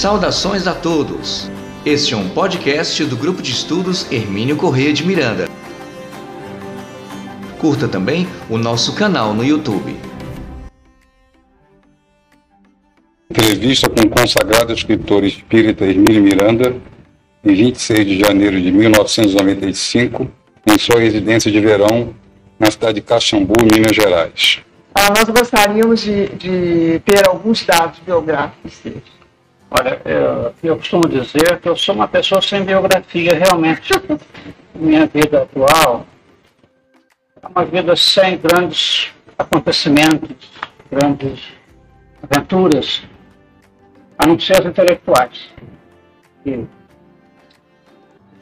Saudações a todos! Este é um podcast do Grupo de Estudos Hermínio Corrêa de Miranda. Curta também o nosso canal no YouTube. Entrevista com o consagrado escritor espírita Hermínio Miranda, em 26 de janeiro de 1995, em sua residência de verão na cidade de Caxambu, Minas Gerais. Ah, nós gostaríamos de, de, ter alguns dados biográficos dele. Olha, eu, eu, costumo dizer que eu sou uma pessoa sem biografia, realmente. Minha vida atual é uma vida sem grandes acontecimentos, grandes aventuras, a não ser as intelectuais. E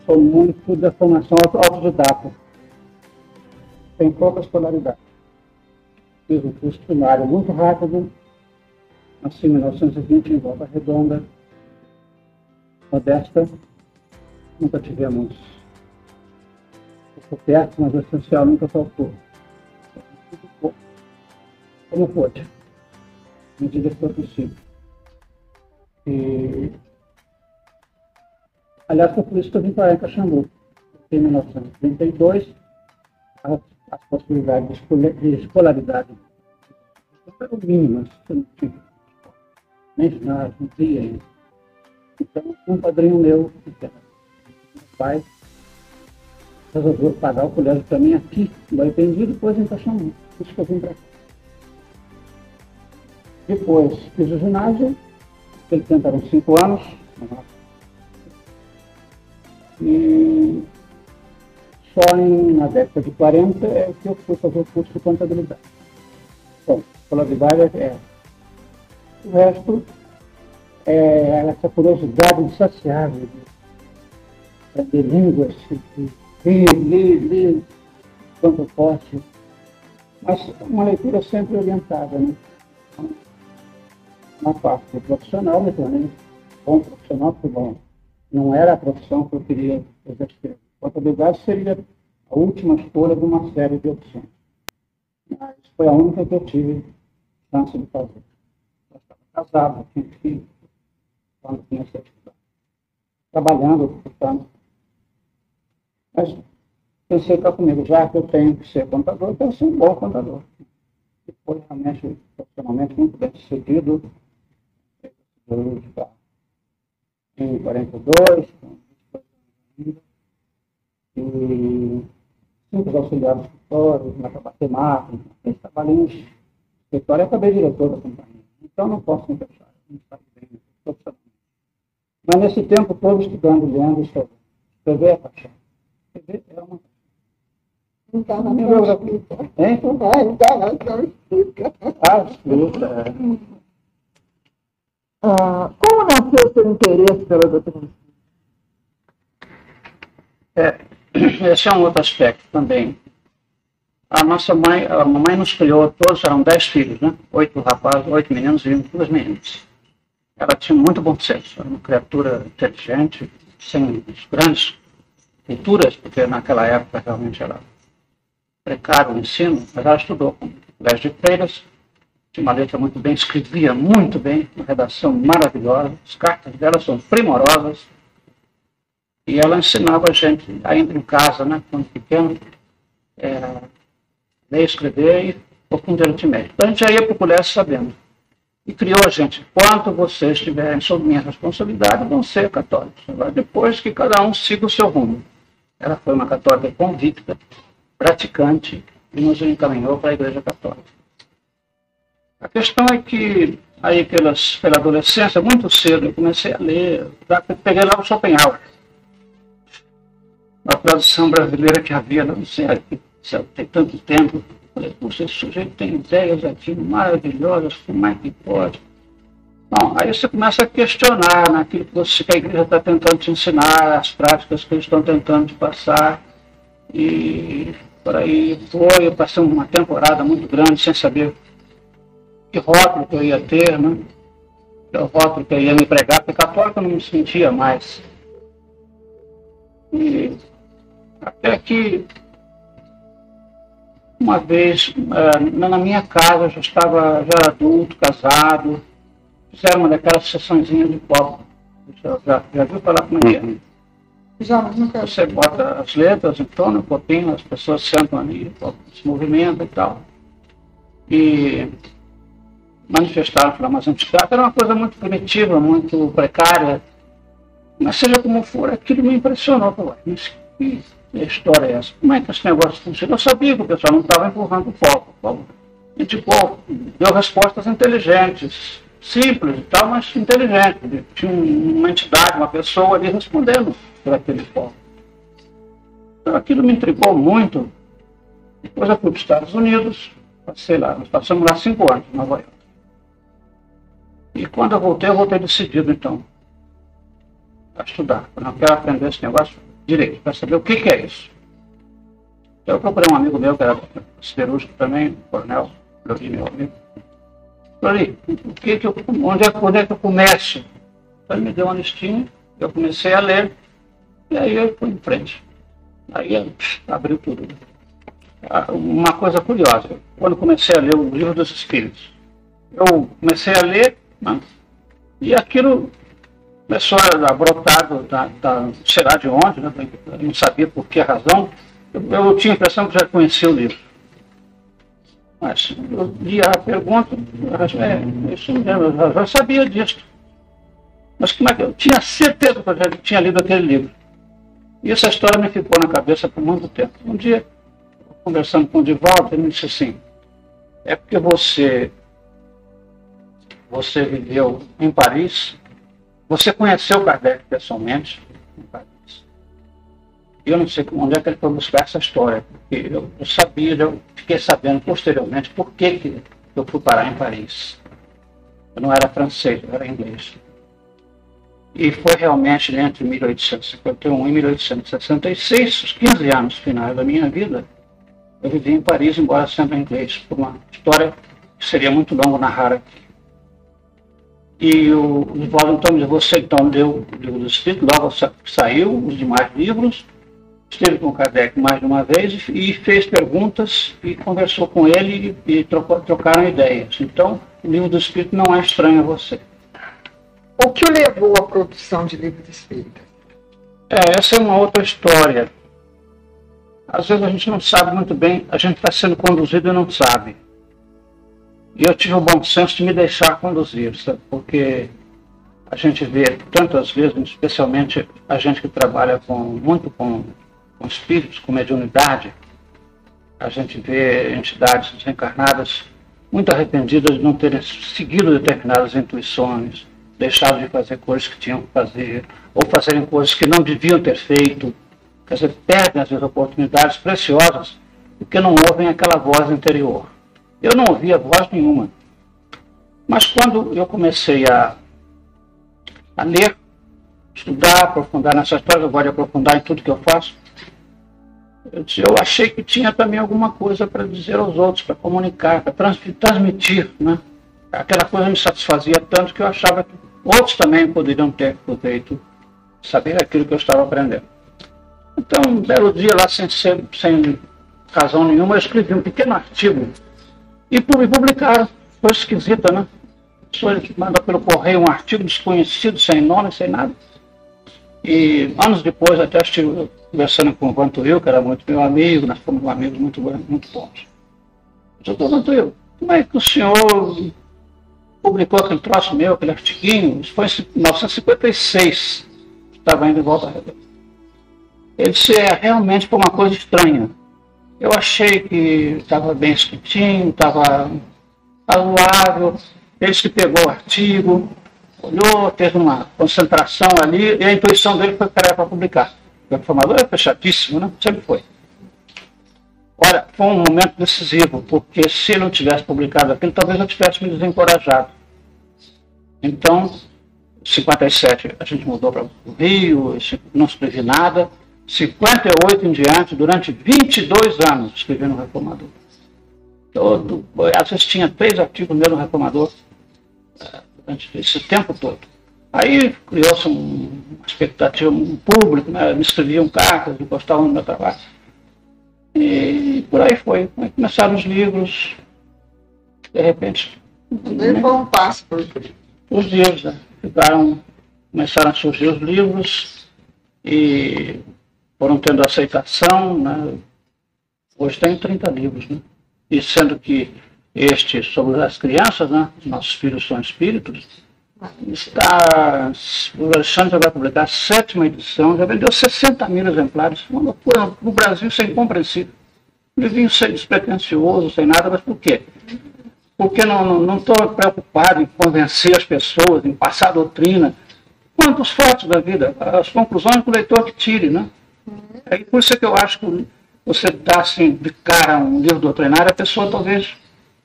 sou muito da formação autodidata. Tem pouca escolaridade. Fiz um curso primário muito rápido, nasci em 1920 em Volta Redonda, modesta, nunca tivemos perto, mas o essencial nunca faltou. Como pôde, à medida que foi possível. E Aliás, foi por isso que eu vim para Caxambu. Em 1932, as, as possibilidades de escolaridade eram mínimas. Você não tinha ginásio, não tinha ainda. Então, um padrinho meu, era meu pai, resolveu pagar o colégio para mim aqui, no e depois em Caxambu. Por isso que eu vim para cá. Depois fiz o ginásio, ele tentaram cinco anos, e só em, na década de 40 é que eu fui fazer o curso de contabilidade. Bom, contabilidade é. O resto é essa curiosidade insaciável de, de línguas, de ler, ler, ler quanto posso. Mas uma leitura sempre orientada, né? Uma parte do profissional, me tornei bom profissional, foi bom não era a profissão que eu queria exercer. Contabilidade seria a última escolha de uma série de opções. Mas foi a única que eu tive chance de fazer. Casado, tinha filho, quando tinha certidão. Trabalhando, portanto. Mas pensei cá comigo, já que eu tenho que ser contador, eu quero ser um bom contador. E foi realmente, profissionalmente, muito bem sucedido. Em 42, e simples auxiliares de escritório, matemática, fez trabalhinhos de escritório e acabei diretor da companhia. Então não posso me deixar, não está bem profissionalmente. Mas nesse tempo todo estudando, lendo, escrevendo. Escrever é paixão. Escrever é uma não está na minha biografia. Hein? Não vai, não está na biografia. Ah, explica. É. Ah, como nasceu o seu interesse pela doutrina é, Esse é um outro aspecto também. A nossa mãe, a mamãe nos criou, todos eram dez filhos, né? Oito rapazes, oito meninos e duas meninas. Ela tinha muito bom senso, era uma criatura inteligente, sem grandes culturas, porque naquela época realmente era precário o ensino, mas ela estudou com colégio de freiras, tinha uma letra muito bem, escrevia muito bem, uma redação maravilhosa, as cartas dela são primorosas. E ela ensinava a gente, ainda em casa, né, quando pequeno, é, ler, escrever e pouquinho de aritmética. Então a gente já ia para o colégio sabendo. E criou a gente, quanto vocês estiverem sob minha responsabilidade, vão ser católicos. Agora, depois que cada um siga o seu rumo. Ela foi uma católica convicta, praticante, e nos encaminhou para a Igreja Católica. A questão é que, aí pelas, pela adolescência, muito cedo, eu comecei a ler, peguei lá o Schopenhauer, a tradução brasileira que havia, não sei, tem tanto tempo. Falei, puxa, esse sujeito tem ideias aqui maravilhosas, como é que pode? Bom, aí você começa a questionar naquilo que, você, que a igreja está tentando te ensinar, as práticas que eles estão tentando te passar. E por aí foi, eu passei uma temporada muito grande sem saber que rótulo que eu ia ter, né? Que rótulo que eu ia me pregar, porque católico eu não me sentia mais. E até que uma vez eh, na minha casa, já estava já adulto, casado, fizeram uma daquelas sessõezinhas de copo Já, já, já viu falar como é é? Já, mas nunca. Você bota as letras em torno, um pouquinho, as pessoas sentam ali, se movimentam e tal. E manifestaram flamação de prata era uma coisa muito primitiva, muito precária. Mas seja como for, aquilo me impressionou. Pô, mas que história é essa? Como é que esse negócio funciona? Eu sabia que o pessoal não estava empurrando o foco. E tipo, deu respostas inteligentes, simples e tal, mas inteligentes. Tinha uma entidade, uma pessoa ali respondendo por aquele foco. Então aquilo me intrigou muito. Depois eu fui para os Estados Unidos, passei lá, nós passamos lá cinco anos em Nova York. E quando eu voltei, eu voltei decidido, então, a estudar. Eu não quero aprender esse negócio direito, para saber o que, que, é isso. Então eu procurei um amigo meu, que era cirúrgico também, coronel, meu amigo. Flori, o que que eu, onde, é, onde é que eu começo? Ele me deu uma listinha, eu comecei a ler, e aí eu fui em frente. Aí abriu tudo. Ah, uma coisa curiosa, quando comecei a ler o livro dos Espíritos, eu comecei a ler né, e aquilo começou a brotar da, da, será de onde, né, não sabia por que razão, eu, eu, tinha a impressão que já conhecia o livro. Mas eu li a pergunta, é, isso mesmo, eu já sabia disso. Mas como é que eu tinha certeza que eu já tinha lido aquele livro. E essa história me ficou na cabeça por muito tempo. Um dia, conversando com o Divaldo, ele me disse assim, é porque você, você viveu em Paris, você conheceu Kardec pessoalmente em Paris. Eu não sei onde é que ele foi buscar essa história, porque eu, eu sabia, eu fiquei sabendo posteriormente por que, que eu fui parar em Paris. Eu não era francês, eu era inglês. E foi realmente entre 1851 e 1866, os 15 anos finais da minha vida, eu vivi em Paris, embora sendo inglês, por uma história que seria muito longo narrar aqui. E o Oswaldo me disse, você então leu o livro do Espírito, logo saiu os demais livros, esteve com Kardec mais de uma vez e fez perguntas e conversou com ele e, trocou, trocaram ideias. Então, o livro do Espírito não é estranho a você. O que o levou à produção de livro de espírito? É, essa é uma outra história. Às vezes a gente não sabe muito bem, a gente está sendo conduzido e não sabe. E eu tive o bom senso de me deixar conduzir, sabe? porque a gente vê tantas vezes, especialmente a gente que trabalha com, muito com, com espíritos, com mediunidade, a gente vê entidades desencarnadas muito arrependidas de não terem seguido determinadas intuições, deixaram de fazer coisas que tinham que fazer, ou fazerem coisas que não deviam ter feito. Quer dizer, perdem às vezes oportunidades preciosas porque não ouvem aquela voz interior. Eu não ouvia voz nenhuma. Mas quando eu comecei a, a ler, estudar, aprofundar nessa história, eu gosto de aprofundar em tudo que eu faço, eu, disse, eu achei que tinha também alguma coisa para dizer aos outros, para comunicar, para transmitir. Né? Aquela coisa me satisfazia tanto que eu achava que Outros também poderiam ter feito saber aquilo que eu estava aprendendo. Então, um belo dia lá, sem, sem razão nenhuma, eu escrevi um pequeno artigo e publicaram. Foi esquisita, né? Pessoas mandam pelo correio um artigo desconhecido, sem nome, sem nada. E anos depois, até estive conversando com o Vantuil, que era muito meu amigo, nós fomos amigos muito, muito bons. Doutor Vantuil, como é que o senhor publicou aquele troço meu, aquele artiguinho, isso foi em 1956, estava indo em volta. Ele disse, é, realmente foi uma coisa estranha. Eu achei que estava bem escritinho, estava razoável. Ele se pegou o artigo, olhou, teve uma concentração ali, e a intuição dele foi para publicar. O informador é fechadíssimo, né? Sempre foi. Olha, foi um momento decisivo, porque se ele não tivesse publicado aquilo, talvez eu tivesse me desencorajado. Então, 57 a gente mudou para o Rio, não escrevi nada. 58 em diante, durante 22 anos, escrevi no Reformador. Todo, às vezes tinha três artigos no no Reformador eh, durante esse tempo todo. Aí criou-se uma expectativa, um público, né? me escreviam cartas, gostavam do meu trabalho. E por aí foi. Aí começaram os livros, de repente. Levou um passo por os dias né? ficaram começaram a surgir os livros e foram tendo aceitação. Né? Hoje tem 30 livros, né? e sendo que este sobre as crianças, né? nossos filhos são espíritos, está, o Alexandre vai publicar a sétima edição, já vendeu 60 mil exemplares, uma loucura, no Brasil isso é incompreensível. Livrinho sem despretensioso, sem nada, mas por quê? Porque não estou preocupado em convencer as pessoas, em passar doutrina, quanto os fatos da vida, as conclusões que o leitor que tire, né? É por isso que eu acho que você dá assim de cara um livro doutrinário, a pessoa talvez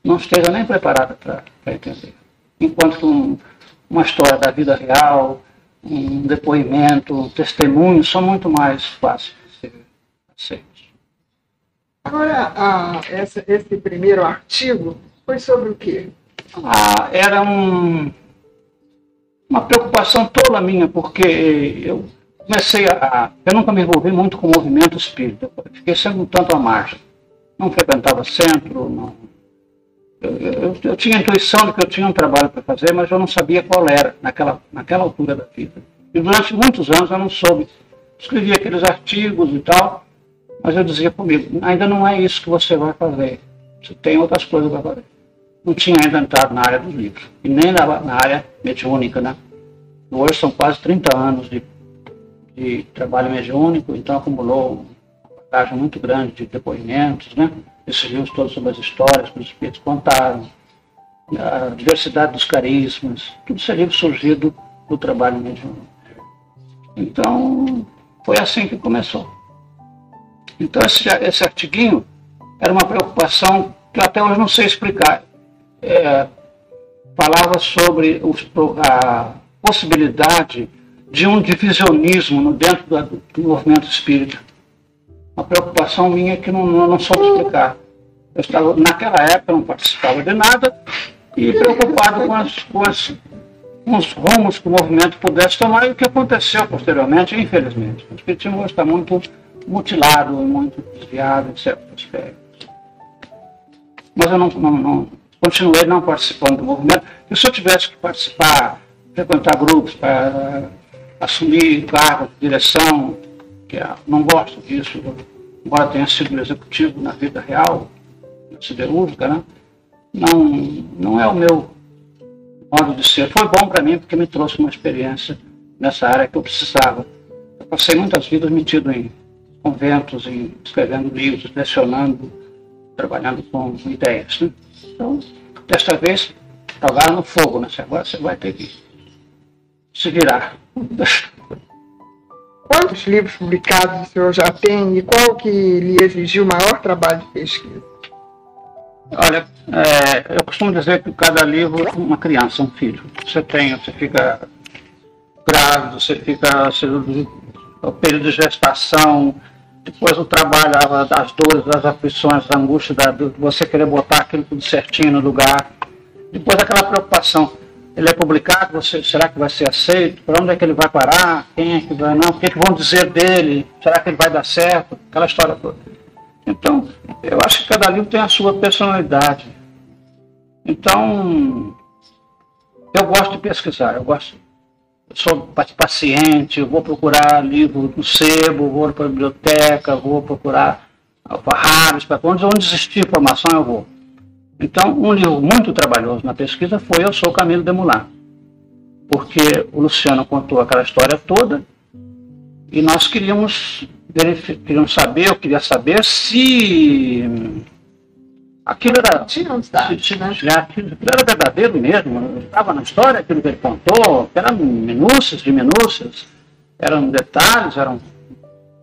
não esteja nem preparada para entender. Enquanto que um, uma história da vida real, um depoimento, um testemunho são muito mais fáceis de ser aceitos. Agora, ah, essa, esse primeiro artigo foi sobre o quê? Ah, era um, uma preocupação tola minha, porque eu comecei a. Eu nunca me envolvi muito com o movimento espírita, fiquei sempre um tanto à margem. Não frequentava centro, não. Eu, eu, eu tinha a intuição de que eu tinha um trabalho para fazer, mas eu não sabia qual era naquela, naquela altura da vida. E durante muitos anos eu não soube. Escrevia aqueles artigos e tal, mas eu dizia comigo: ainda não é isso que você vai fazer. Você tem outras coisas para fazer. Não tinha ainda entrado na área dos livros, e nem na, na área mediúnica, né? Hoje são quase 30 anos de de trabalho mediúnico, então acumulou uma bagagem muito grande de depoimentos, né? esses livros todos sobre as histórias que os espíritos contaram, a diversidade dos carismas, tudo isso é livro surgido do trabalho mediúnico. Então, foi assim que começou. Então, esse, esse artiguinho era uma preocupação que eu até hoje não sei explicar. É, falava sobre os, a possibilidade de um divisionismo dentro do, do movimento espírita. Uma preocupação minha que não, não, não soube explicar. Eu estava, naquela época, não participava de nada e preocupado com, as, com, as, com os rumos que o movimento pudesse tomar e o que aconteceu posteriormente, infelizmente. O espiritismo está muito mutilado, muito desviado em certos aspectos. Mas eu não, não, não, continuei não participando do movimento. E se eu tivesse que participar, frequentar grupos para assumir cargo de direção, que é, não gosto disso, embora tenha sido executivo na vida real, siderúrgica, né? não, não é o meu modo de ser. Foi bom para mim porque me trouxe uma experiência nessa área que eu precisava. Eu passei muitas vidas metido em conventos, em escrevendo livros, lecionando, trabalhando com ideias. Né? Então, desta vez, jogaram no fogo, né? Agora você vai ter que se virar. Quantos livros publicados o senhor já tem e qual que lhe exigiu maior trabalho de pesquisa? Olha, é, eu costumo dizer que cada livro é uma criança, um filho. Você tem, você fica grávido, você fica o período de gestação, depois o trabalho, das dores, das aflições, da angústia, da, de você querer botar aquilo tudo certinho no lugar. Depois aquela preocupação ele é publicado, você, será que vai ser aceito? Para onde é que ele vai parar? Quem é que vai não? O que, é que vão dizer dele? Será que ele vai dar certo? Aquela história toda. Então, eu acho que cada livro tem a sua personalidade. Então, eu gosto de pesquisar, eu gosto. Eu sou paciente, eu vou procurar livro no sebo, vou para a biblioteca, vou procurar alfarrábios, para onde, onde existir informação eu vou. Então, um livro muito trabalhoso na pesquisa foi Eu Sou Camilo de Moulin, porque o Luciano contou aquela história toda e nós queríamos, queríamos saber, eu queria saber se aquilo era, se, se, né? aquilo era verdadeiro mesmo, estava na história aquilo que ele contou, eram minúcias de minúcias, eram detalhes, eram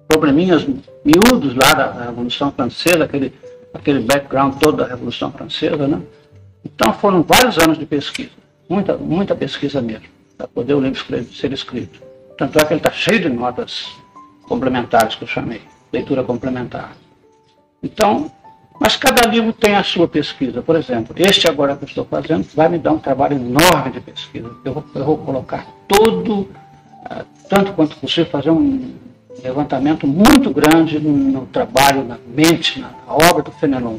probleminhas miúdos lá da Revolução Francesa, aquele aquele background todo da Revolução Francesa, né? Então foram vários anos de pesquisa, muita, muita pesquisa mesmo, para poder o livro escrever, ser escrito. Tanto é que ele está cheio de notas complementares que eu chamei, leitura complementar. Então, mas cada livro tem a sua pesquisa. Por exemplo, este agora que eu estou fazendo vai me dar um trabalho enorme de pesquisa. Eu vou, eu vou colocar todo, uh, tanto quanto possível, fazer um, levantamento muito grande no, trabalho, na mente, na, obra do Fenelon.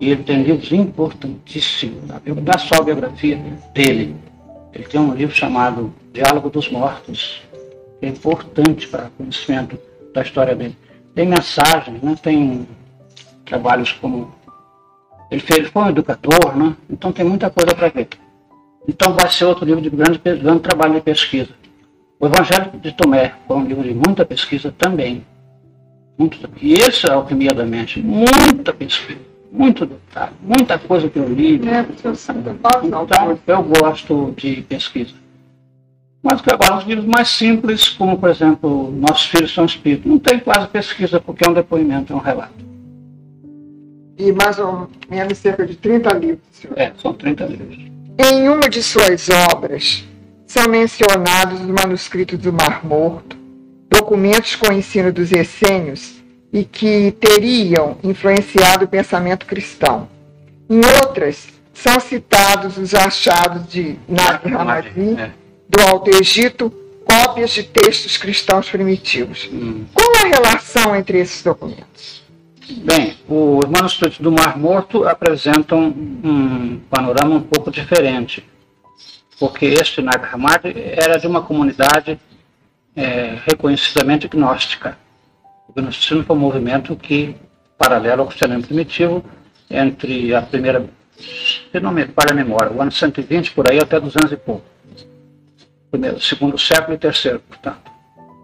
E ele tem livros importantíssimos, não só a biografia dele. Ele tem um livro chamado Diálogo dos Mortos, que é importante para o conhecimento da história dele. Tem mensagens, né? tem trabalhos como. Ele fez, foi um educador, né? então tem muita coisa para ver. Então vai ser outro livro de grande, grande trabalho de pesquisa. O Evangelho de Tomé foi um livro de muita pesquisa também. Muito, e esse é a alquimia da mente. Muita pesquisa, muito detalhe, muita coisa que eu li. É, então, eu gosto de pesquisa. Mas agora, os livros mais simples, como, por exemplo, Nossos Filhos São Espíritos, não tem quase pesquisa, porque é um depoimento, é um relato. E mais ou menos cerca de 30 livros, senhor. É, são 30 livros. Em uma de suas obras, são mencionados os manuscritos do Mar Morto, documentos com o ensino dos essênios e que teriam influenciado o pensamento cristão. Em outras, são citados os achados de Nag Hammadi, é. do Alto Egito, cópias de textos cristãos primitivos. Hum. Qual a relação entre esses documentos? Bem, os manuscritos do Mar Morto apresentam um panorama um pouco diferente, porque este Nag Hammadi era de uma comunidade é, reconhecidamente gnóstica. O gnosticismo foi um movimento que, paralelo ao cristianismo primitivo, entre a primeira, se não me falha a memória, o ano 120 por aí até 200 e pouco. Primeiro, segundo século e terceiro, portanto.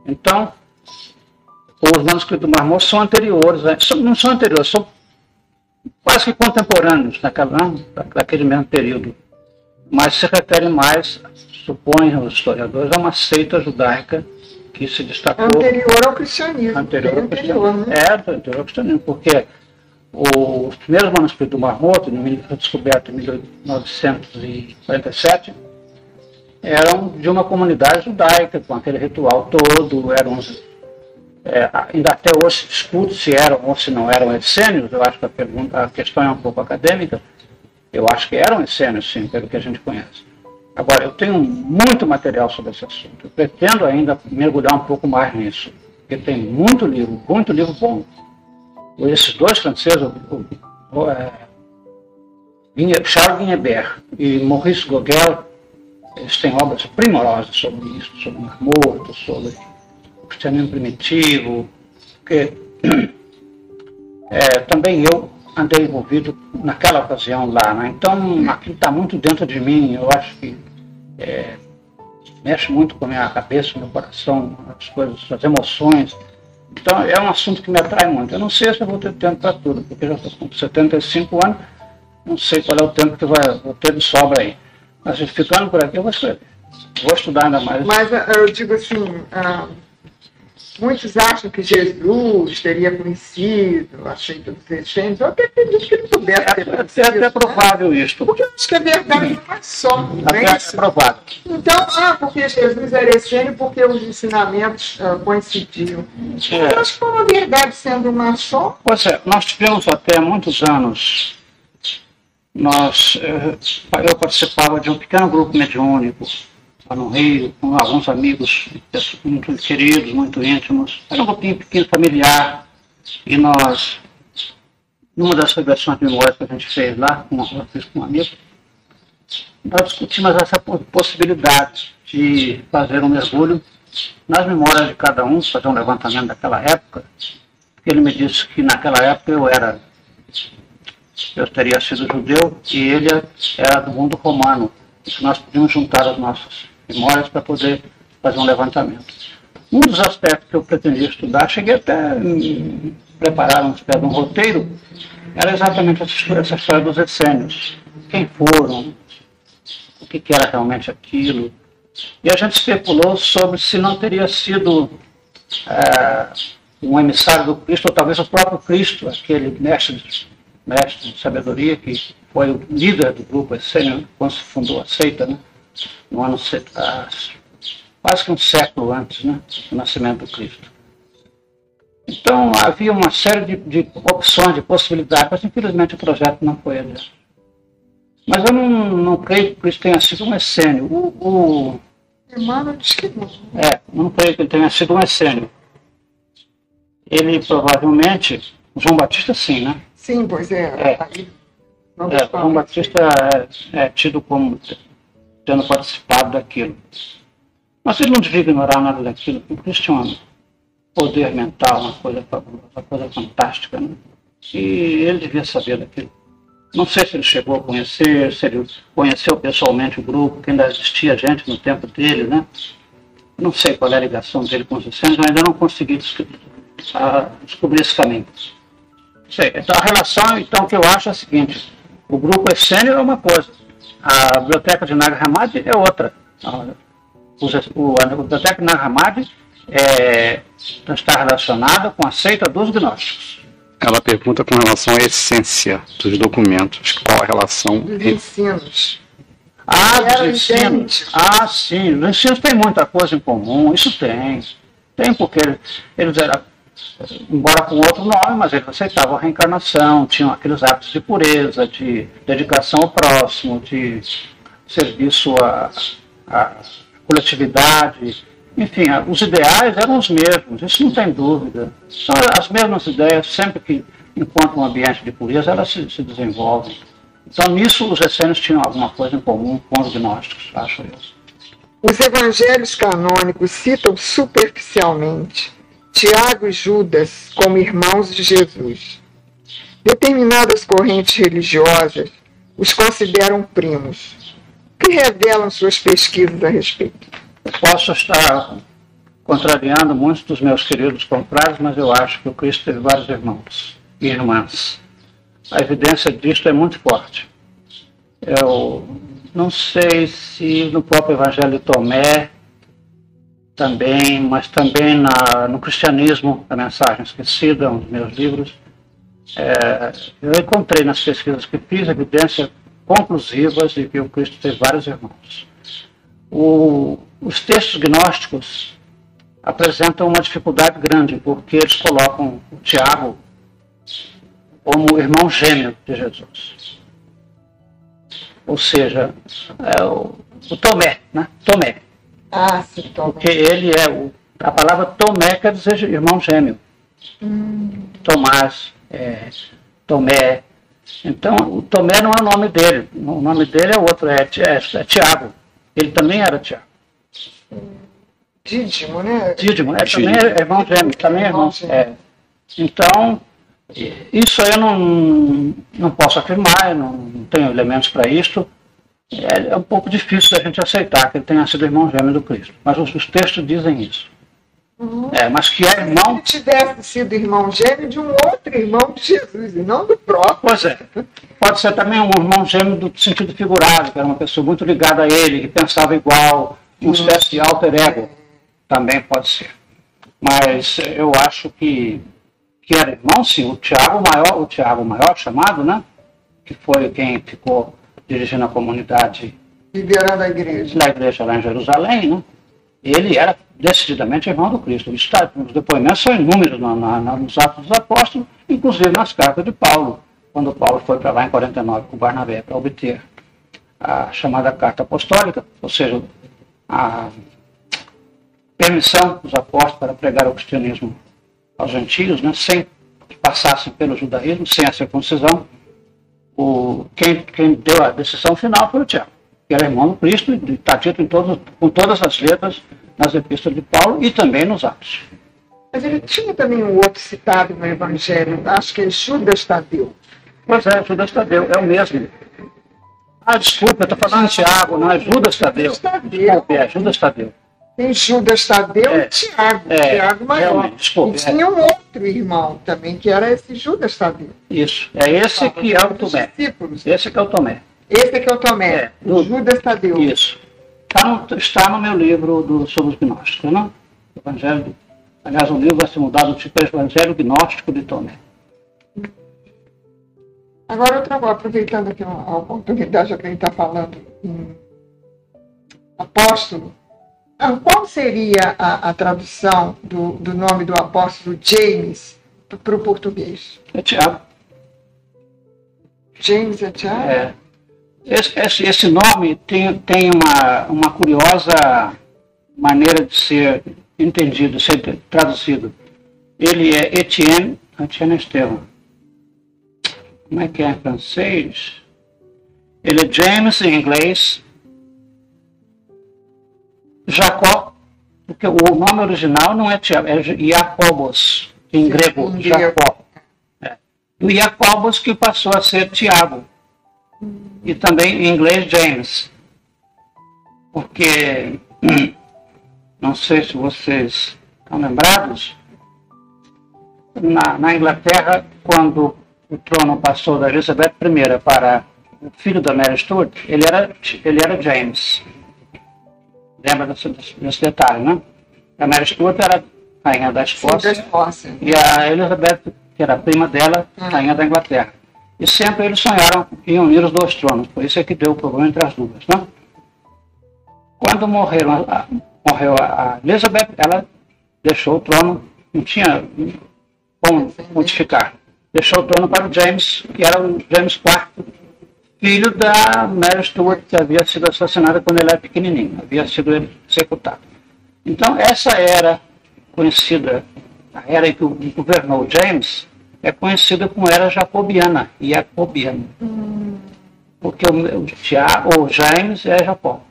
Então, os manuscritos do Mar Morto são anteriores, né? não são anteriores, são quase que contemporâneos daquela, daquele mesmo período, mas se referem mais, supõem os historiadores, a uma seita judaica que se destacou. Anterior ao cristianismo. Anterior ao cristianismo. Anterior, né? É, anterior ao cristianismo, porque os primeiros manuscritos do Mar Morto, foi descoberto em 1947, eram de uma comunidade judaica, com aquele ritual todo, eram é, ainda até hoje se discute se eram ou se não eram essênios, eu acho que a, pergunta, a questão é um pouco acadêmica, eu acho que eram essênios, sim, pelo que a gente conhece. Agora, eu tenho muito material sobre esse assunto, eu pretendo ainda mergulhar um pouco mais nisso, porque tem muito livro, muito livro bom. Esses dois franceses, o, o, é, Charles Guinebert e Maurice Gogel, eles têm obras primorosas sobre isso, sobre o morto, sobre o cristianismo primitivo, porque é, também eu andei envolvido naquela ocasião lá, né? então aquilo está muito dentro de mim, eu acho que é, mexe muito com a minha cabeça, meu coração, as coisas, as emoções. Então é um assunto que me atrai muito. Eu não sei se eu vou ter tempo para tudo, porque já estou com 75 anos, não sei qual é o tempo que vai, vou ter de sobra aí. Mas ficando por aqui, eu vou. Vou estudar ainda mais. Mas eu digo assim, ah, Muitos acham que Jesus teria conhecido a Sheita dos Essênios. Eu até acredito que ele pudesse ter conhecido. É até né? provável isso. Porque eu acho que a verdade não é só. Até é, é provável. Então, ah, porque Jesus era essênio porque os ensinamentos uh, coincidiam. É. Eu acho que foi uma verdade sendo uma só. Pois é, nós tivemos até muitos anos, nós, eh, eu participava de um pequeno grupo mediúnico no Rio, com alguns amigos muito queridos, muito íntimos. Era um grupinho pequeno, familiar. E nós, numa das regressões de memórias que a gente fez lá, com, fiz com um amigo, nós discutimos essa possibilidade de fazer um mergulho nas memórias de cada um, fazer um levantamento daquela época. Ele me disse que naquela época eu era, eu teria sido judeu e ele era do mundo romano. E que nós podíamos juntar as nossas memórias para poder fazer um levantamento. Um dos aspectos que eu pretendia estudar, cheguei até preparar um, um roteiro, era exatamente essa história dos essênios. Quem foram, o que era realmente aquilo. E a gente especulou sobre se não teria sido é, um emissário do Cristo, ou talvez o próprio Cristo, aquele mestre, mestre de sabedoria, que foi o líder do grupo essênio, quando se fundou a seita, né? No ano quase que um século antes né, do nascimento do Cristo. Então havia uma série de, de opções, de possibilidades, mas infelizmente o projeto não foi adiante. Mas eu não, não creio que isso tenha sido um essênio. O, o, Emmanuel diz que não. É, não creio que ele tenha sido um essênio. Ele provavelmente, João Batista sim, né? Sim, pois é. é. Aí, é João Batista é, é tido como tendo participado daquilo. Mas ele não devia ignorar nada daquilo, porque Cristo tinha um poder mental, uma coisa fabulosa, uma coisa fantástica. Né? E ele devia saber daquilo. Não sei se ele chegou a conhecer, se ele conheceu pessoalmente o grupo, que ainda existia gente no tempo dele, né? Não sei qual é a ligação dele com os essênios, mas ainda não consegui descobrir, descobrir esse caminho. Sei. Então, a relação então, que eu acho é a seguinte: o grupo essênio é uma coisa, a biblioteca de Nag Hammadi é outra. O, a biblioteca de Nag Hammadi é, está relacionada com a seita dos gnósticos. Ela pergunta com relação à essência dos documentos, qual a relação dos ensinos. Ah, dos ensinos. Ah, sim, os ensinos têm muita coisa em comum, isso tem. Tem porque eles eram, embora com outro nome, mas eles aceitavam a reencarnação, tinham aqueles hábitos de pureza, de dedicação ao próximo, de serviço à, à coletividade enfim, os ideais eram os mesmos, isso não tem dúvida. São as mesmas ideias, sempre que encontram um ambiente de pureza, elas se, se desenvolvem. Então, nisso, os essênios tinham alguma coisa em comum com os gnósticos, acho eu. Os evangelhos canônicos citam superficialmente Tiago e Judas como irmãos de Jesus. Determinadas correntes religiosas os consideram primos. O que revelam suas pesquisas a respeito? posso estar contrariando muitos dos meus queridos confrades, mas eu acho que o Cristo teve vários irmãos e irmãs. A evidência disto é muito forte. Eu não sei se no próprio Evangelho de Tomé também, mas também na, no cristianismo, a mensagem esquecida, um dos meus livros, é, eu encontrei nas pesquisas que fiz evidências conclusivas de que o Cristo teve vários irmãos. O, os textos gnósticos apresentam uma dificuldade grande, porque eles colocam o Tiago como irmão gêmeo de Jesus. Ou seja, é o, o, Tomé, né? Tomé. Ah, sim, Tomé. Porque ele é o. A palavra Tomé quer dizer irmão gêmeo. Hum. Tomás, é, Tomé. Então, o Tomé não é o nome dele. O nome dele é outro, é, é, é Tiago. Ele também era Tiago. Dídimo, né? Dídimo, é, também é irmão gêmeo, também é irmão. É. Então, isso aí eu não, não posso afirmar, eu não tenho elementos para isso. É, é, um pouco difícil da gente aceitar que ele tenha sido irmão gêmeo do Cristo. Mas os, os textos dizem isso. Uhum. É, mas que é irmão. Se tivesse sido irmão gêmeo de um outro irmão de Jesus, e não do próprio. Pois é. Pode ser também um irmão gêmeo do sentido figurado, que era uma pessoa muito ligada a ele, que pensava igual, uma uhum. espécie de alter ego. Também pode ser. Mas eu acho que, que era irmão, sim. O Tiago Maior, o Tiago Maior, chamado, né? Que foi quem ficou dirigindo a comunidade. Liderando a igreja. Na igreja lá em Jerusalém, né? Ele era decididamente irmão do Cristo. Está, os depoimentos são inúmeros na, na, nos Atos dos Apóstolos, inclusive nas cartas de Paulo, quando Paulo foi para lá em 49 com Barnabé para obter a chamada carta apostólica, ou seja, a permissão dos apóstolos para pregar o cristianismo aos gentios, né, sem que passassem pelo judaísmo, sem a circuncisão. O, quem, quem deu a decisão final foi o Tiago, que era irmão do Cristo, e está dito em todos, com todas as letras nas epístolas de Paulo e também nos Atos. Mas ele tinha também um outro citado no Evangelho, acho que é Judas Tadeu. Pois é, Judas Tadeu, é o mesmo. Ah, desculpa, eu estou falando de Tiago, não é Judas Tadeu. Judas Tadeu. Desculpe, é Judas Tadeu. Tem Judas Tadeu é, e Tiago, é, Tiago maior. E tinha um outro irmão também, que era esse Judas Tadeu. Isso, é esse que é o Tomé. Esse que é o Tomé. Esse que é o Tomé, é, do, Judas Tadeu. Isso. Está no, está no meu livro do, sobre os gnósticos, não? Evangelho. Aliás, o livro vai ser mudado tipo Evangelho Gnóstico de Tomé. Agora, outra coisa, aproveitando aqui a oportunidade, já que a gente está falando em apóstolo, qual seria a, a tradução do, do, nome do apóstolo James para o português? É Tiago. James é Tiago? É. Esse, esse, esse, nome tem, tem uma, uma curiosa maneira de ser entendido, ser traduzido. Ele é Etienne, Etienne Estevam. Como é que é em francês? Ele é James em inglês, Jacó, porque o nome original não é Tiago, é Jacobos, em grego, Jacó. É. O Jacobos que passou a ser Tiago. E também em inglês James. Porque, não sei se vocês estão lembrados, na, na Inglaterra, quando o trono passou da Elizabeth I para o filho da Mary Stuart, ele era, ele era James. Lembra desse, desse detalhe, né? A Mary Stuart era rainha da Escócia, Escócia. e a Elizabeth, que era prima dela, Hum. rainha da Inglaterra. E sempre eles sonharam em unir os dois tronos, por isso é que deu o problema entre as duas. Né? Quando morreram, a- morreu a Elizabeth, ela deixou o trono, não tinha como modificar. Deixou o trono para o James, que era o James IV, filho da Mary Stuart, que havia sido assassinada quando ele era pequenininho, havia sido executado. Então, essa era conhecida, a era em que governou James, é conhecida como era jacobiana, jacobiana. Porque o, Tia- o James é Jacó.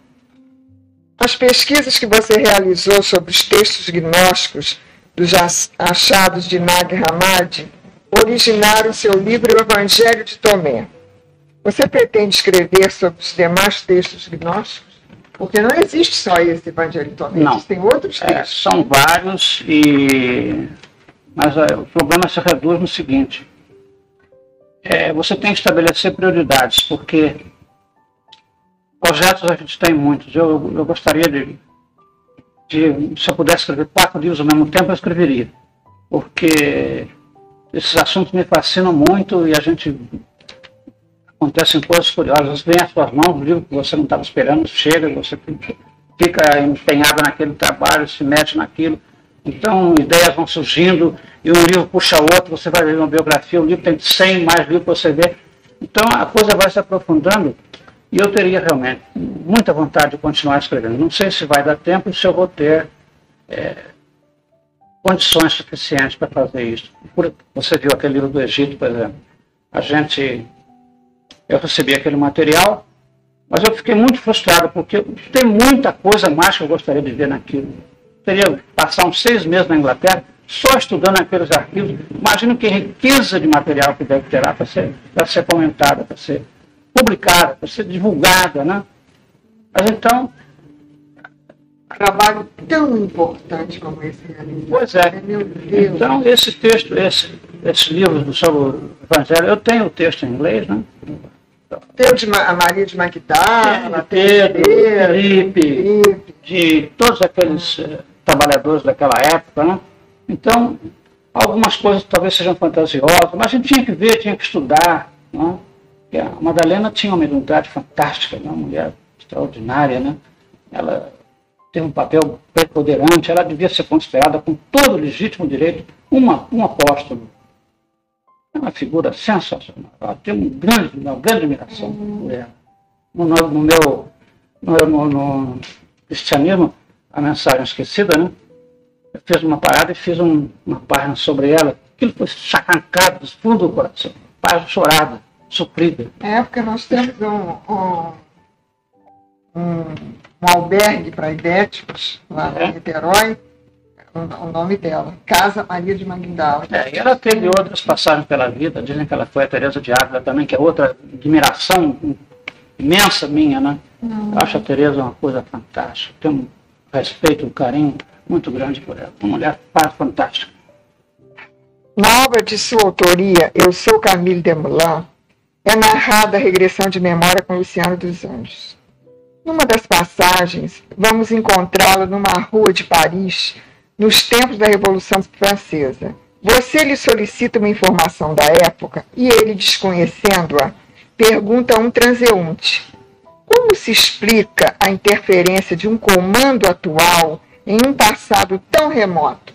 As pesquisas que você realizou sobre os textos gnósticos dos ach- achados de Nag Hammadi originaram seu livro Evangelho de Tomé. Você pretende escrever sobre os demais textos gnósticos? Porque não existe só esse Evangelho Tomé, Não. existem outros É, textos. são vários, e... mas é, o problema se reduz no seguinte. É, você tem que estabelecer prioridades, porque projetos a gente tem muitos. Eu, eu gostaria de, de, se eu pudesse escrever quatro livros ao mesmo tempo, eu escreveria. Porque esses assuntos me fascinam muito e a gente acontecem coisas curiosas, vem às suas mãos, um livro que você não estava esperando, chega, você fica empenhado naquele trabalho, se mete naquilo. Então, ideias vão surgindo e um livro puxa outro, você vai ler uma biografia, o livro tem 100 mais livros para você ver. Então, a coisa vai se aprofundando e eu teria realmente muita vontade de continuar escrevendo. Não sei se vai dar tempo e se eu vou ter é, condições suficientes para fazer isso. Por- Você viu aquele livro do Egito, por exemplo. A gente eu recebi aquele material, mas eu fiquei muito frustrado, porque tem muita coisa mais que eu gostaria de ver naquilo. Teria passar uns seis meses na Inglaterra só estudando aqueles arquivos. Imagino que riqueza de material que deve ter lá para ser, para ser comentada, para ser publicada, para ser divulgada. Né? Mas então, Trabalho tão importante como esse realizado. Pois é. Meu Deus. então esse texto, esse, esse livro sobre o Evangelho, eu tenho o texto em inglês, né? Tem de Ma- Maria de Magdala, Pedro, Felipe, Felipe. de todos aqueles eh, trabalhadores daquela época, né? Então, algumas coisas talvez sejam fantasiosas, mas a gente tinha que ver, tinha que estudar, né? E a Madalena tinha uma humildade fantástica, né? uma mulher extraordinária, né? Ela tem um papel preponderante, ela devia ser considerada com todo o legítimo direito uma, um apóstolo. É uma figura sensacional. Ela tem um grande, uma grande admiração por ela. No, no- meu no, no- cristianismo, a mensagem esquecida, né? Eu fiz uma parada e fiz um- uma página sobre ela. Aquilo foi sacancado do fundo do coração. Página chorada, suprida. Na época nós temos um, um, um albergue para idéticos lá É. em Niterói, o, o nome dela, Casa Maria de Magdala. É, e ela teve outras passagens pela vida. Dizem que ela foi a Teresa de Ávila também, que é outra admiração imensa minha, né? Eu acho a Teresa uma coisa fantástica. Tenho um respeito, um carinho muito grande por ela. Uma mulher fa- fantástica. Na obra de sua autoria, Eu Sou Camille Desmoulins, é narrada a regressão de memória com Luciano dos Anjos. Numa das passagens, vamos encontrá-lo numa rua de Paris, nos tempos da Revolução Francesa. Você lhe solicita uma informação da época e ele, desconhecendo-a, pergunta a um transeunte: Como se explica a interferência de um comando atual em um passado tão remoto?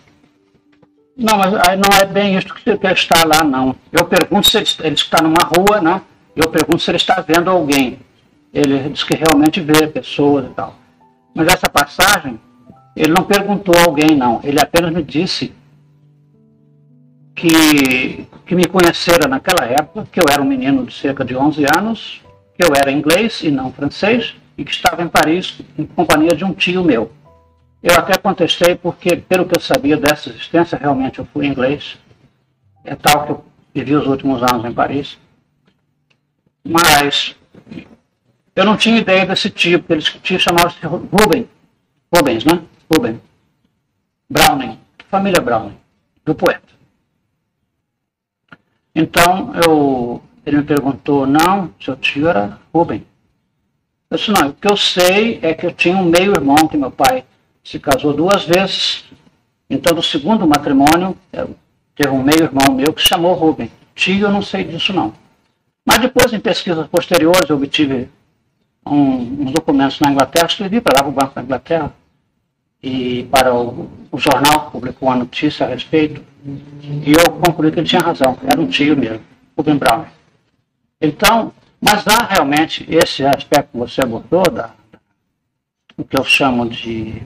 Não, mas aí não é bem isso que ele está lá, não. Eu pergunto se ele, ele está numa rua, né? Eu pergunto se ele está vendo alguém. Ele diz que realmente vê pessoas e tal. Mas essa passagem, ele não perguntou a alguém, não. Ele apenas me disse que, que me conhecera naquela época, que eu era um menino de cerca de 11 anos, que eu era inglês e não francês, e que estava em Paris em companhia de um tio meu. Eu até contestei porque, pelo que eu sabia dessa existência, realmente eu fui inglês. É tal que eu vivi os últimos anos em Paris. Mas eu não tinha ideia desse tipo, eles tinham chamado de Rubens, né? Rubens. Browning, família Browning, do poeta. Então, eu, ele me perguntou, não, seu tio era Rubens. Eu disse, não, o que eu sei é que eu tinha um meio-irmão, que meu pai se casou duas vezes. Então, do segundo matrimônio, teve um meio-irmão meu que se chamou Rubem. Tio, eu não sei disso não. Mas depois, em pesquisas posteriores, eu obtive um, uns documentos na Inglaterra, escrevi para lá o Banco da Inglaterra e para o, o jornal publicou uma notícia a respeito, e eu concluí que ele tinha razão, era um tio mesmo, Rubem Brown. Então, mas há realmente esse aspecto que você abordou, da, o que eu chamo de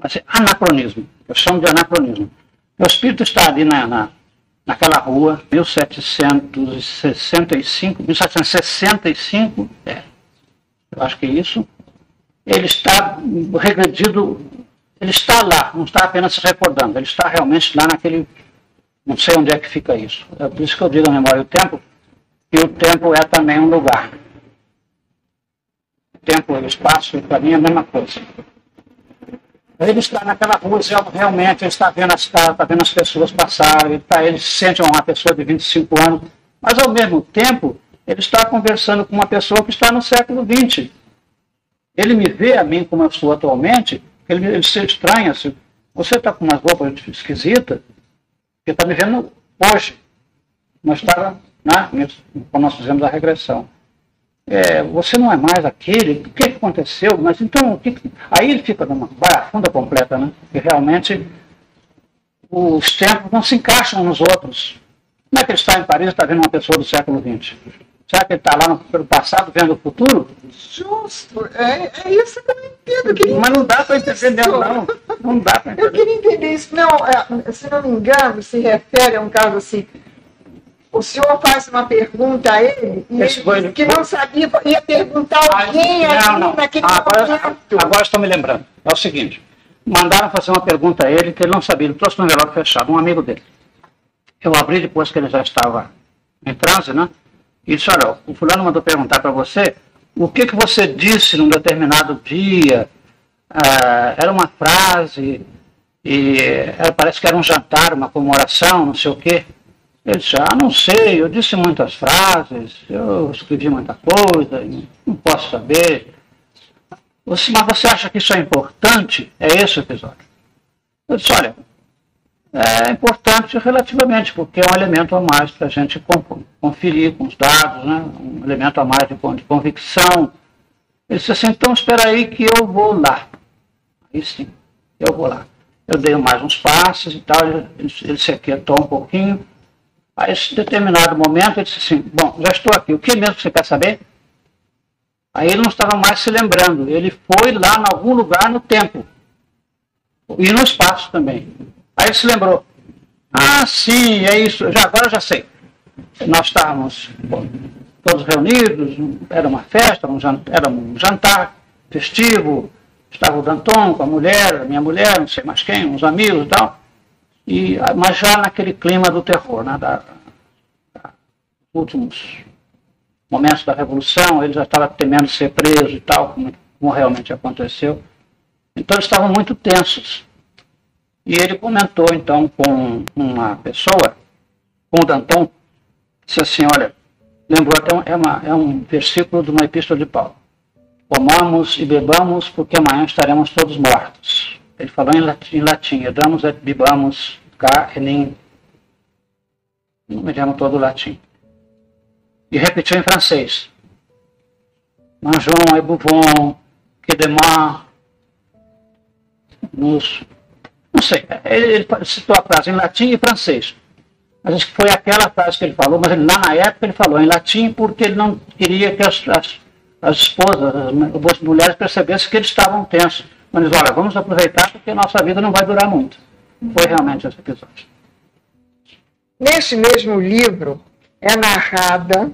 assim, anacronismo, eu chamo de anacronismo. O espírito está ali na, na naquela rua, 1765, 1765, é, eu acho que é isso, ele está regredido, ele está lá, não está apenas se recordando, ele está realmente lá naquele, não sei onde é que fica isso. É por isso que eu digo a memória do tempo, que o tempo é também um lugar. O tempo e o espaço, para mim, é a mesma coisa. Ele está naquela rua, realmente, ele está vendo as está vendo as pessoas passarem, ele, ele se sente uma pessoa de 25 anos, mas ao mesmo tempo, ele está conversando com uma pessoa que está no século XX. Ele me vê a mim como eu sou atualmente, ele, ele se estranha, assim, você está com umas roupas esquisitas, porque está me vendo hoje. Nós estava, né, quando nós fizemos a regressão é, você não é mais aquele, o que, aconteceu? Mas então, que, aí ele fica numa barafunda completa, né? E realmente os tempos não se encaixam nos outros. Como é que ele está em Paris e está vendo uma pessoa do século XX? Será que ele está lá no passado vendo o futuro? Justo, é, é isso que eu não entendo. Mas não dá para entender, não. Não dá para entender. Eu queria entender isso. Não, é, se não me engano, se refere a um caso assim o senhor faz uma pergunta a ele e ele foi, que não sabia, ia perguntar alguém não, ali não. naquele agora, momento. Agora estou me lembrando. É o seguinte, mandaram fazer uma pergunta a ele que ele não sabia, ele trouxe um envelope fechado, um amigo dele. Eu abri depois que ele já estava em transe, né? E disse, olha, o fulano mandou perguntar para você o que, que você disse num determinado dia. Ah, era uma frase, e era, parece que era um jantar, uma comemoração, não sei o quê. Ele disse, ah, não sei, eu disse muitas frases, eu escrevi muita coisa, não posso saber. Mas você acha que isso é importante? É esse o episódio. Eu disse, olha, é importante relativamente, porque é um elemento a mais para a gente conferir com os dados, né? um elemento a mais de, convicção. Ele disse assim, então espera aí que eu vou lá. Aí sim, eu vou lá. Eu dei mais uns passos e tal, ele, se aquietou um pouquinho, a esse determinado momento, ele disse assim: Bom, já estou aqui, o que mesmo você quer saber? Aí ele não estava mais se lembrando, ele foi lá em algum lugar no tempo e no espaço também. Aí ele se lembrou: Ah, sim, é isso, já, agora já sei. Nós estávamos todos reunidos, era uma festa, um jantar, era um jantar festivo, estava o Danton com a mulher, a minha mulher, não sei mais quem, uns amigos e tal. E, mas já naquele clima do terror, né, da, da, últimos momentos da Revolução, ele já estava temendo ser preso e tal, como, como realmente aconteceu. Então eles estavam muito tensos. E ele comentou então com uma pessoa, com o Danton, disse assim, olha, lembrou até é, uma, é um versículo de uma epístola de Paulo. Comamos e bebamos, porque amanhã estaremos todos mortos. Ele falou em latim, em latim damos et bibamos nem não me lembro todo o latim. E repetiu em francês. Mangeons et bouvons, que demain nos... Não sei, ele, citou a frase em latim e francês. Mas acho que foi aquela frase que ele falou, mas ele, lá na época ele falou em latim porque ele não queria que as, as, as esposas, as, as mulheres percebessem que eles estavam tensos. Mas olha, vamos aproveitar porque nossa vida não vai durar muito. Foi realmente esse episódio. Neste mesmo livro é narrada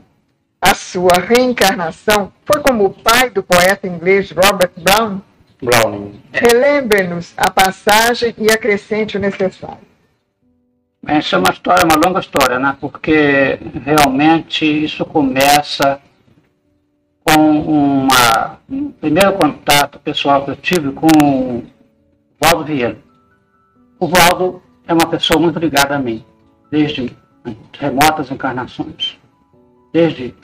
a sua reencarnação. Foi como o pai do poeta inglês Robert Brown. Browning. Relembre-nos a passagem e acrescente o necessário. Essa é uma história, uma longa história, né? Porque realmente isso começa com uma, um primeiro contato pessoal que eu tive com o Valdo Vieira. O Valdo é uma pessoa muito ligada a mim, desde remotas encarnações, desde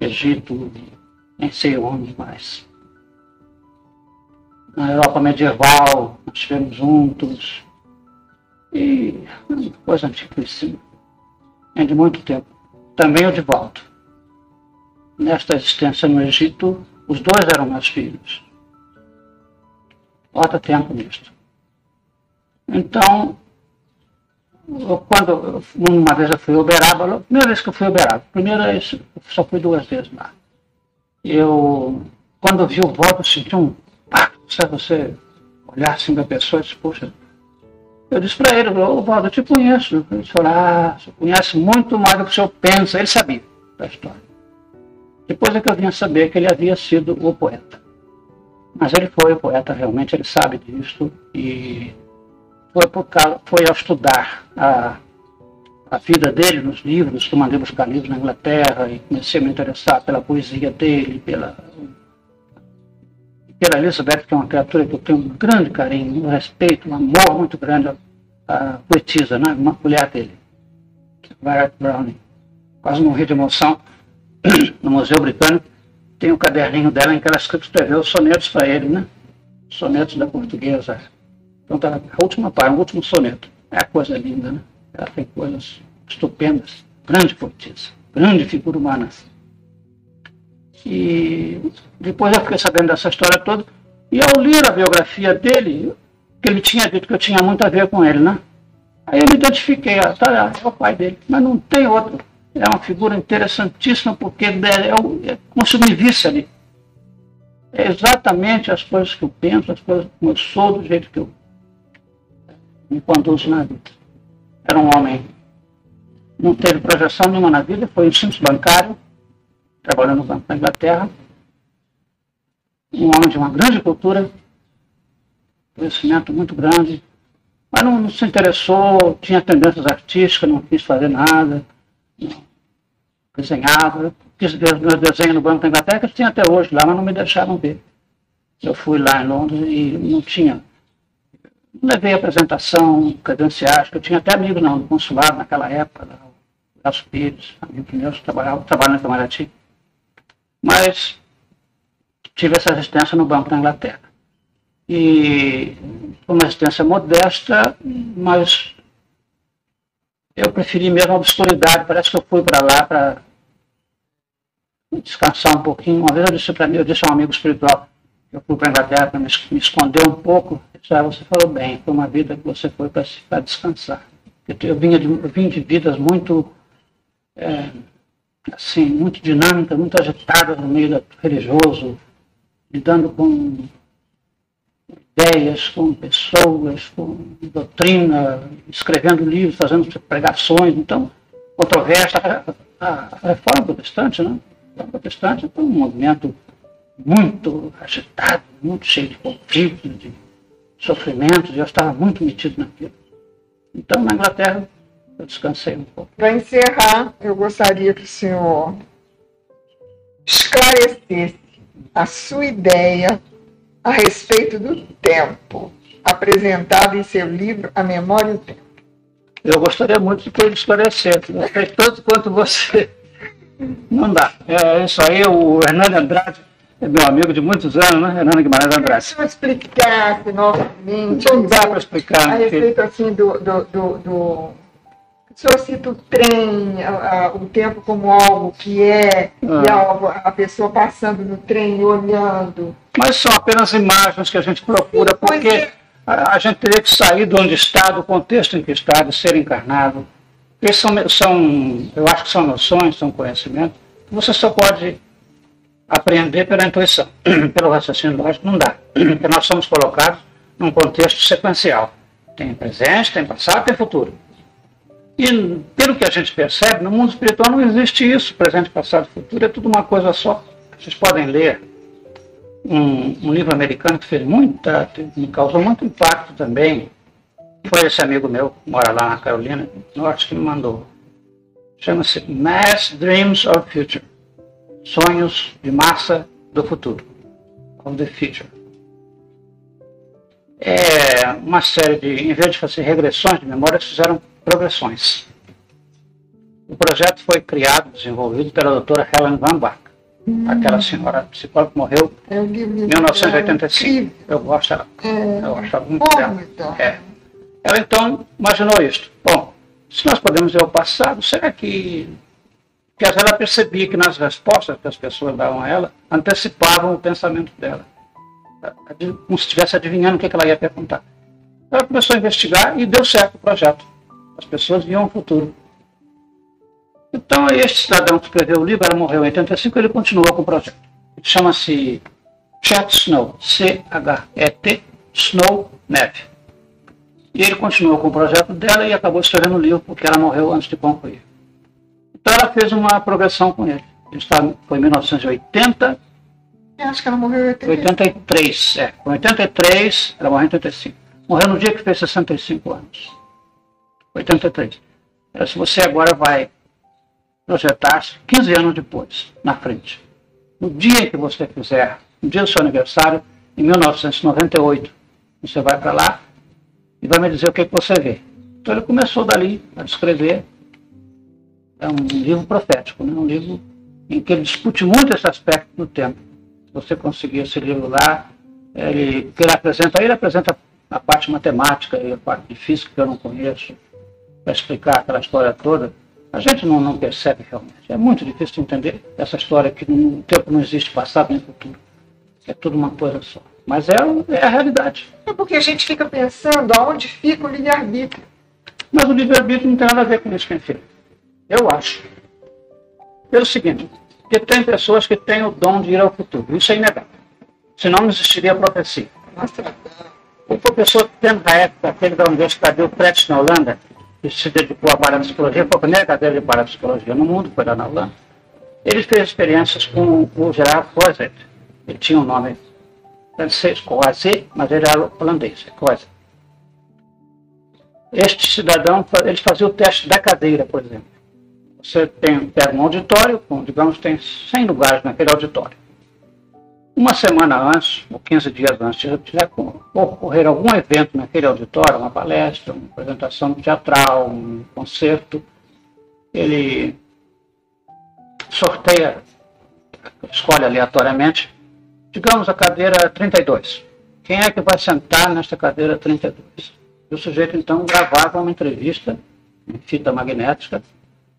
Egito, nem sei onde mais. Na Europa medieval, nós estivemos juntos, e coisa antiquíssima, é de muito tempo. Também o de volta. Nesta existência no Egito, os dois eram meus filhos. Bota tempo nisto. Então, quando uma vez eu fui a Uberaba, primeira vez que eu fui a Uberaba, primeira vez, eu só fui duas vezes lá. Eu, quando eu vi o voto, eu senti um sabe, você olhar assim da pessoa e disse, poxa, eu disse para ele, ô Valdo, eu te conheço. Ele falou, ah, você conhece muito mais do que o senhor pensa. Ele sabia da história. Depois é que eu vim a saber que ele havia sido o poeta. Mas ele foi o poeta realmente, ele sabe disso. E foi, por causa, foi ao estudar a, a vida dele nos livros, que mandei buscar livros na Inglaterra, e comecei a me interessar pela poesia dele, pela, pela Elizabeth, que é uma criatura que eu tenho um grande carinho, um respeito, um amor muito grande à poetisa, né? uma mulher dele, Violet Browning. Quase morri de emoção no Museu Britânico. Tem o um caderninho dela em que ela escreveu sonetos para ele, né? Sonetos da portuguesa. Então tá a última página, o último soneto. É a coisa linda, né? Ela tem coisas estupendas. Grande poetisa, grande figura humana. E depois eu fiquei sabendo dessa história toda. E ao ler a biografia dele, que ele tinha dito que eu tinha muito a ver com ele, né? Aí eu me identifiquei, ah, tá, é o pai dele. Mas não tem outro. É uma figura interessantíssima, porque é, é, é como se me visse ali. É exatamente as coisas que eu penso, as coisas como eu sou, do jeito que eu me conduzo na vida. Era um homem, não teve projeção nenhuma na vida, foi um simples bancário, trabalhando no Banco da Inglaterra, um homem de uma grande cultura, conhecimento muito grande, mas não, não, se interessou, tinha tendências artísticas, não quis fazer nada, desenhava, quis ver meus desenhos no Banco da Inglaterra, que tinha até hoje lá, mas não me deixavam ver. Eu fui lá em Londres e não tinha. Não levei apresentação, credenciais, que eu tinha até amigos no consulado naquela época, lá, o Elcio Pires, amigos meus, trabalhavam, trabalhando em Itamaraty. Mas tive essa resistência no Banco da Inglaterra. E uma resistência modesta, mas eu preferi mesmo a obscuridade. Parece que eu fui para lá para descansar um pouquinho. Uma vez eu disse para mim, eu disse a um amigo espiritual, eu fui para a Inglaterra para me, esconder um pouco. Disse, ah, você falou bem, foi uma vida que você foi para descansar. Eu, eu, vinha de, eu vim de vidas muito é, assim, muito dinâmica, muito agitada no meio religioso, lidando com ideias, com pessoas, com doutrina, escrevendo livros, fazendo pregações. Então, controvérsia, a, reforma protestante, né? A reforma protestante foi um movimento muito agitado, muito cheio de conflitos, de sofrimentos, eu estava muito metido naquilo. Então, na Inglaterra, eu descansei um pouco. Para encerrar, eu gostaria que o senhor esclarecesse a sua ideia a respeito do tempo apresentado em seu livro A Memória e o Tempo. Eu gostaria muito de que ele esclarecesse, sei tanto quanto você. Não dá. É isso aí, o Hernando Andrade é meu amigo de muitos anos, né? Hernando Guimarães Andrade. Se eu explicasse novamente. Não dá para explicar. A respeito, assim, do, do, do, do o senhor cita o trem, a, a, o tempo como algo que é, ah. e a, a, pessoa passando no trem olhando. Mas são apenas imagens que a gente procura, Sim, porque é. a, a, gente teria que sair de onde está, do contexto em que está, de ser encarnado. Esses são, são, eu acho que são noções, são conhecimentos, que você só pode aprender pela intuição, pelo raciocínio lógico, não dá. Porque nós somos colocados num contexto sequencial. Tem presente, tem passado, tem futuro. E, pelo que a gente percebe, no mundo espiritual não existe isso, presente, passado futuro, é tudo uma coisa só. Vocês podem ler um, um, livro americano que fez muita, me causou muito impacto também. Foi esse amigo meu, que mora lá na Carolina Norte, que me mandou. Chama-se Mass Dreams of Future. Sonhos de massa do futuro. Of the Future. É uma série de, em vez de fazer regressões de memória, fizeram progressões. O projeto foi criado, desenvolvido pela doutora Helen Van Bach, hum. aquela senhora psicóloga que morreu em 1985. Eu gosto dela. É, eu achava muito dela. É. Ela então imaginou isto. Bom, se nós podemos ver o passado, será que. que ela percebia que nas respostas que as pessoas davam a ela, antecipavam o pensamento dela. Como se estivesse adivinhando o que ela ia perguntar. Ela começou a investigar e deu certo o projeto. As pessoas viam o futuro. Então, este cidadão que escreveu o livro, ela morreu em 85, ele continua com o projeto. Chama-se Chet Snow, C-H-E-T, Snow Neve. E ele continuou com o projeto dela e acabou escrevendo o livro, porque ela morreu antes de concluir. Então, ela fez uma progressão com ele. Ele está, foi em 1980. Eu acho que ela morreu em 83. É, em 83, ela morreu em 85. Morreu no dia que fez 65 anos. 83. Se você agora vai projetar-se 15 anos depois, na frente. No dia que você fizer, no dia do seu aniversário, em 1998, você vai para lá e vai me dizer o que, que você vê. Então ele começou dali a descrever. É um livro profético, né? um livro em que ele discute muito esse aspecto do tempo. Se você conseguir esse livro lá, ele, que ele apresenta, ele apresenta a parte matemática e a parte de física que eu não conheço, para explicar aquela história toda a gente não, não percebe realmente. É muito difícil de entender essa história que no tempo não existe passado nem futuro. É tudo uma coisa só. Mas é, é a realidade. É porque a gente fica pensando aonde fica o livre-arbítrio. Mas o livre-arbítrio não tem nada a ver com isso, quem filho. Eu acho. Pelo seguinte, que tem pessoas que têm o dom de ir ao futuro. Isso é inegável. Senão não existiria a profecia. Nossa. O professor tendo na época, aquele da Universidade do Pretz na Holanda, que se dedicou à parapsicologia, foi a primeira cadeira de parapsicologia no mundo, foi lá na Holanda. Ele fez experiências com o Gerard Coiset. Ele tinha um nome francês, Coiset, mas ele era holandês, Coiset. Este cidadão, ele fazia o teste da cadeira, por exemplo. Você tem, pega um auditório, com, digamos, tem 100 lugares naquele auditório uma semana antes, ou 15 dias antes, se tiver ocorrer algum evento naquele auditório, uma palestra, uma apresentação teatral, um concerto, ele sorteia, escolhe aleatoriamente, digamos a cadeira 32. Quem é que vai sentar nesta cadeira 32? E o sujeito então gravava uma entrevista em fita magnética,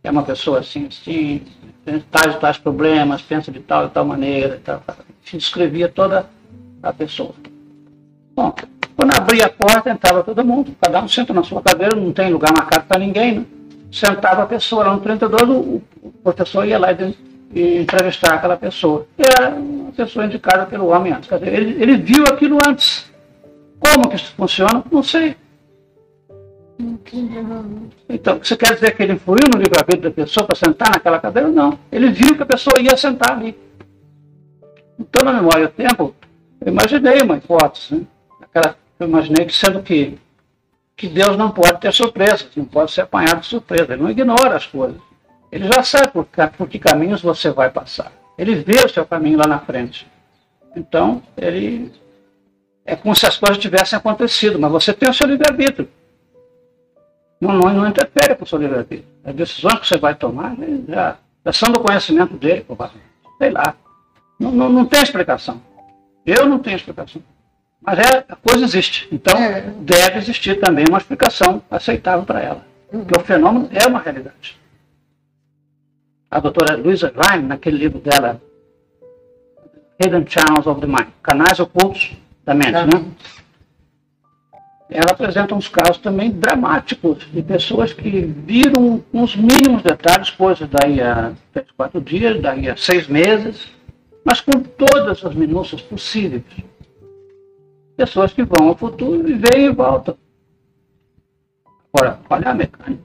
é uma pessoa assim, assim, tais e tais problemas, pensa de tal e tal maneira, e tal, tal descrevia toda a pessoa. Bom, quando abria a porta, entrava todo mundo, cada um senta na sua cadeira, não tem lugar marcado para ninguém, né? Sentava a pessoa lá no 32, o, o professor ia lá e, e entrevistar aquela pessoa. E era uma pessoa indicada pelo homem antes. Quer dizer, ele, ele viu aquilo antes. Como que isso funciona? Não sei. Então, você quer dizer que ele influiu no livre-arbítrio da pessoa para sentar naquela cadeira? Não. Ele viu que a pessoa ia sentar ali. Então, na memória do tempo, eu imaginei uma hipótese. Né? Aquela, eu imaginei que, sendo que, que Deus não pode ter surpresas, não pode ser apanhado de surpresa. Ele não ignora as coisas. Ele já sabe por, por que caminhos você vai passar. Ele vê o seu caminho lá na frente. Então, ele é como se as coisas tivessem acontecido, mas você tem o seu livre-arbítrio. Não, não, não interfere com o seu livre-arbítrio. As decisões que você vai tomar já, já são do conhecimento dele, provavelmente. Sei lá. Não, não, não tem explicação. Eu não tenho explicação. Mas é, a coisa existe. Então, é. deve existir também uma explicação aceitável para ela. Uhum. Porque o fenômeno é uma realidade. A doutora Louisa Rhyme, naquele livro dela, Hidden Channels of the Mind, Canais Ocultos da Mente, né? Ela apresenta uns casos também dramáticos de pessoas que viram uns mínimos detalhes, coisas daí a três, quatro dias, daí a seis meses, mas com todas as minúcias possíveis. Pessoas que vão ao futuro e vêm e voltam. Agora, olha a mecânica.